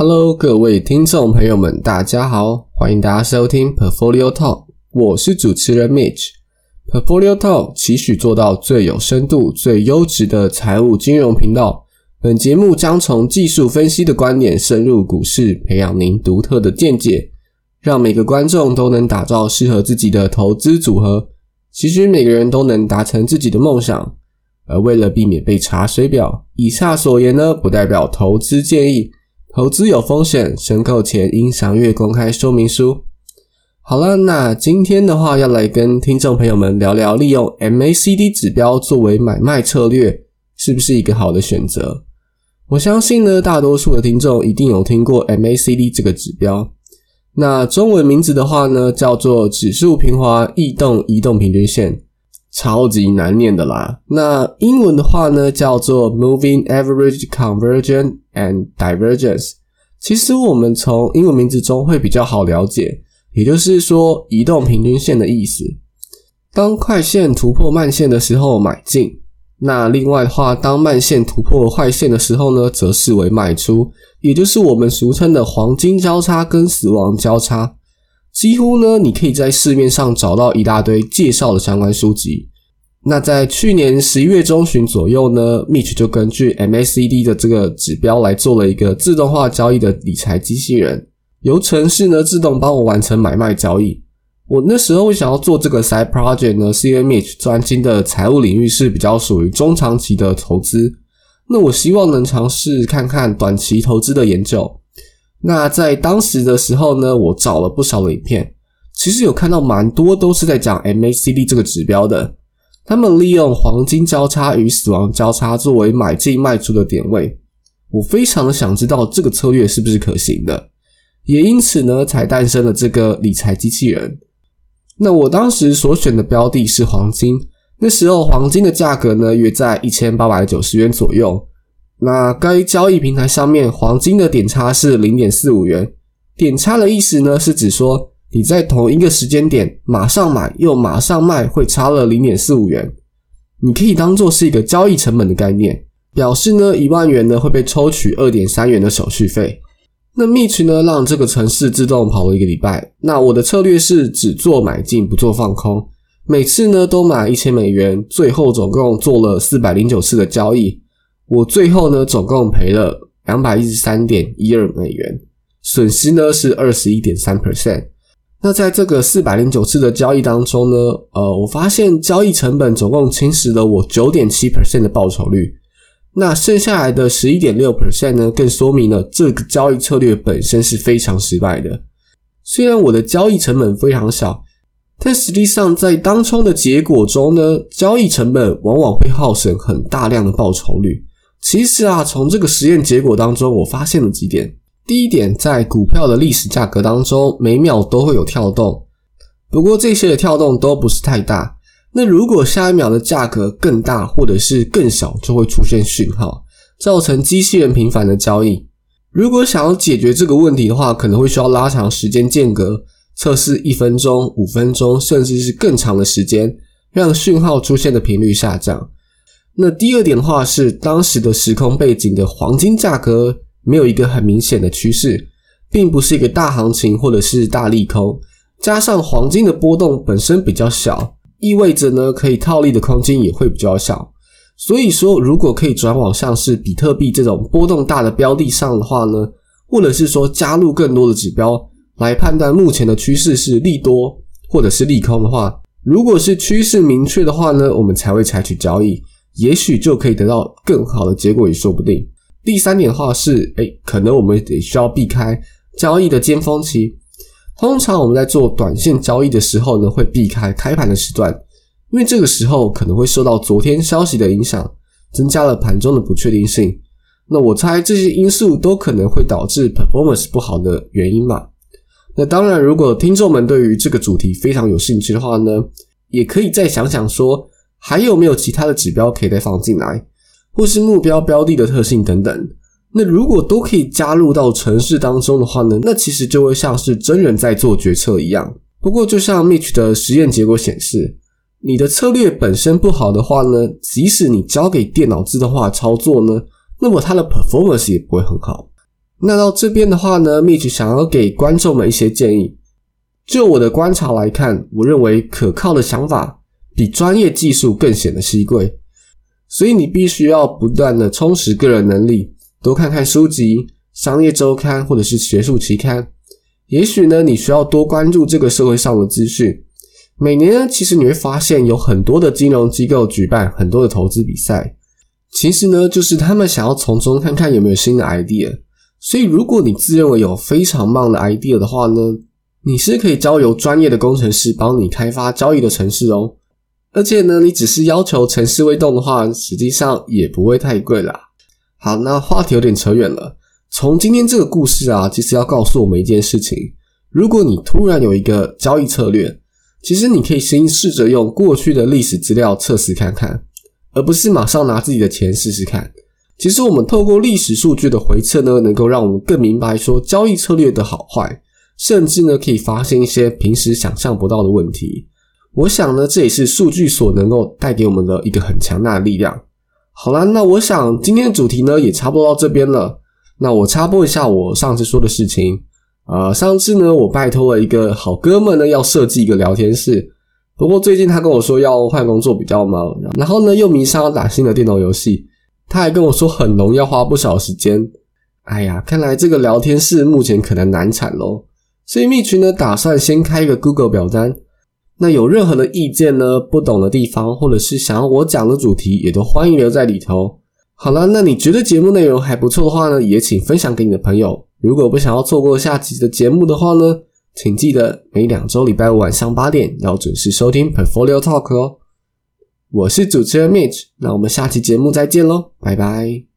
Hello，各位听众朋友们，大家好，欢迎大家收听 Portfolio Talk，我是主持人 Mitch。Portfolio Talk 期许做到最有深度、最优质的财务金融频道。本节目将从技术分析的观点深入股市，培养您独特的见解，让每个观众都能打造适合自己的投资组合。其实每个人都能达成自己的梦想，而为了避免被查水表，以下所言呢不代表投资建议。投资有风险，申购前应详阅公开说明书。好了，那今天的话要来跟听众朋友们聊聊，利用 MACD 指标作为买卖策略是不是一个好的选择？我相信呢，大多数的听众一定有听过 MACD 这个指标。那中文名字的话呢，叫做指数平滑异动移动平均线。超级难念的啦。那英文的话呢，叫做 Moving Average Convergence and Divergence。其实我们从英文名字中会比较好了解，也就是说移动平均线的意思。当快线突破慢线的时候买进，那另外的话，当慢线突破坏线的时候呢，则视为卖出，也就是我们俗称的黄金交叉跟死亡交叉。几乎呢，你可以在市面上找到一大堆介绍的相关书籍。那在去年十一月中旬左右呢，Mitch 就根据 MACD 的这个指标来做了一个自动化交易的理财机器人，由程式呢自动帮我完成买卖交易。我那时候想要做这个 side project 呢，是因为 Mitch 专精的财务领域是比较属于中长期的投资，那我希望能尝试看看短期投资的研究。那在当时的时候呢，我找了不少的影片，其实有看到蛮多都是在讲 MACD 这个指标的。他们利用黄金交叉与死亡交叉作为买进卖出的点位。我非常的想知道这个策略是不是可行的，也因此呢，才诞生了这个理财机器人。那我当时所选的标的是黄金，那时候黄金的价格呢约在一千八百九十元左右。那该交易平台上面黄金的点差是零点四五元，点差的意思呢是指说你在同一个时间点马上买又马上卖会差了零点四五元，你可以当做是一个交易成本的概念，表示呢一万元呢会被抽取二点三元的手续费。那 Mitch 呢让这个程式自动跑了一个礼拜，那我的策略是只做买进不做放空，每次呢都买一千美元，最后总共做了四百零九次的交易。我最后呢，总共赔了两百一十三点一二美元，损失呢是二十一点三 percent。那在这个四百零九次的交易当中呢，呃，我发现交易成本总共侵蚀了我九点七 percent 的报酬率。那剩下来的十一点六 percent 呢，更说明了这个交易策略本身是非常失败的。虽然我的交易成本非常小，但实际上在当冲的结果中呢，交易成本往往会耗损很大量的报酬率。其实啊，从这个实验结果当中，我发现了几点。第一点，在股票的历史价格当中，每秒都会有跳动，不过这些的跳动都不是太大。那如果下一秒的价格更大或者是更小，就会出现讯号，造成机器人频繁的交易。如果想要解决这个问题的话，可能会需要拉长时间间隔，测试一分钟、五分钟，甚至是更长的时间，让讯号出现的频率下降。那第二点的话是，当时的时空背景的黄金价格没有一个很明显的趋势，并不是一个大行情或者是大利空，加上黄金的波动本身比较小，意味着呢可以套利的空间也会比较小。所以说，如果可以转往像是比特币这种波动大的标的上的话呢，或者是说加入更多的指标来判断目前的趋势是利多或者是利空的话，如果是趋势明确的话呢，我们才会采取交易。也许就可以得到更好的结果也说不定。第三点的话是，哎，可能我们得需要避开交易的尖峰期。通常我们在做短线交易的时候呢，会避开开盘的时段，因为这个时候可能会受到昨天消息的影响，增加了盘中的不确定性。那我猜这些因素都可能会导致 performance 不好的原因嘛。那当然，如果听众们对于这个主题非常有兴趣的话呢，也可以再想想说。还有没有其他的指标可以再放进来，或是目标标的的特性等等？那如果都可以加入到城市当中的话呢？那其实就会像是真人在做决策一样。不过，就像 Mitch 的实验结果显示，你的策略本身不好的话呢，即使你交给电脑自动化操作呢，那么它的 performance 也不会很好。那到这边的话呢，Mitch 想要给观众们一些建议。就我的观察来看，我认为可靠的想法比专业技术更显得稀贵，所以你必须要不断的充实个人能力，多看看书籍、商业周刊或者是学术期刊。也许呢，你需要多关注这个社会上的资讯。每年呢，其实你会发现有很多的金融机构举办很多的投资比赛，其实呢，就是他们想要从中看看有没有新的 idea。所以，如果你自认为有非常棒的 idea 的话呢，你是可以交由专业的工程师帮你开发交易的程式哦。而且呢，你只是要求程式未动的话，实际上也不会太贵啦。好，那话题有点扯远了。从今天这个故事啊，其实要告诉我们一件事情：如果你突然有一个交易策略，其实你可以先试着用过去的历史资料测试看看，而不是马上拿自己的钱试试看。其实我们透过历史数据的回测呢，能够让我们更明白说交易策略的好坏，甚至呢可以发现一些平时想象不到的问题。我想呢，这也是数据所能够带给我们的一个很强大的力量。好啦，那我想今天的主题呢也差不多到这边了。那我插播一下我上次说的事情。呃，上次呢，我拜托了一个好哥们呢，要设计一个聊天室。不过最近他跟我说要换工作比较忙，然后呢又迷上了打新的电脑游戏，他还跟我说很浓，要花不少时间。哎呀，看来这个聊天室目前可能难产喽。所以蜜群呢打算先开一个 Google 表单。那有任何的意见呢，不懂的地方，或者是想要我讲的主题，也都欢迎留在里头。好了，那你觉得节目内容还不错的话呢，也请分享给你的朋友。如果不想要错过下集的节目的话呢，请记得每两周礼拜五晚上八点要准时收听 Portfolio Talk 哦。我是主持人 Mitch，那我们下期节目再见喽，拜拜。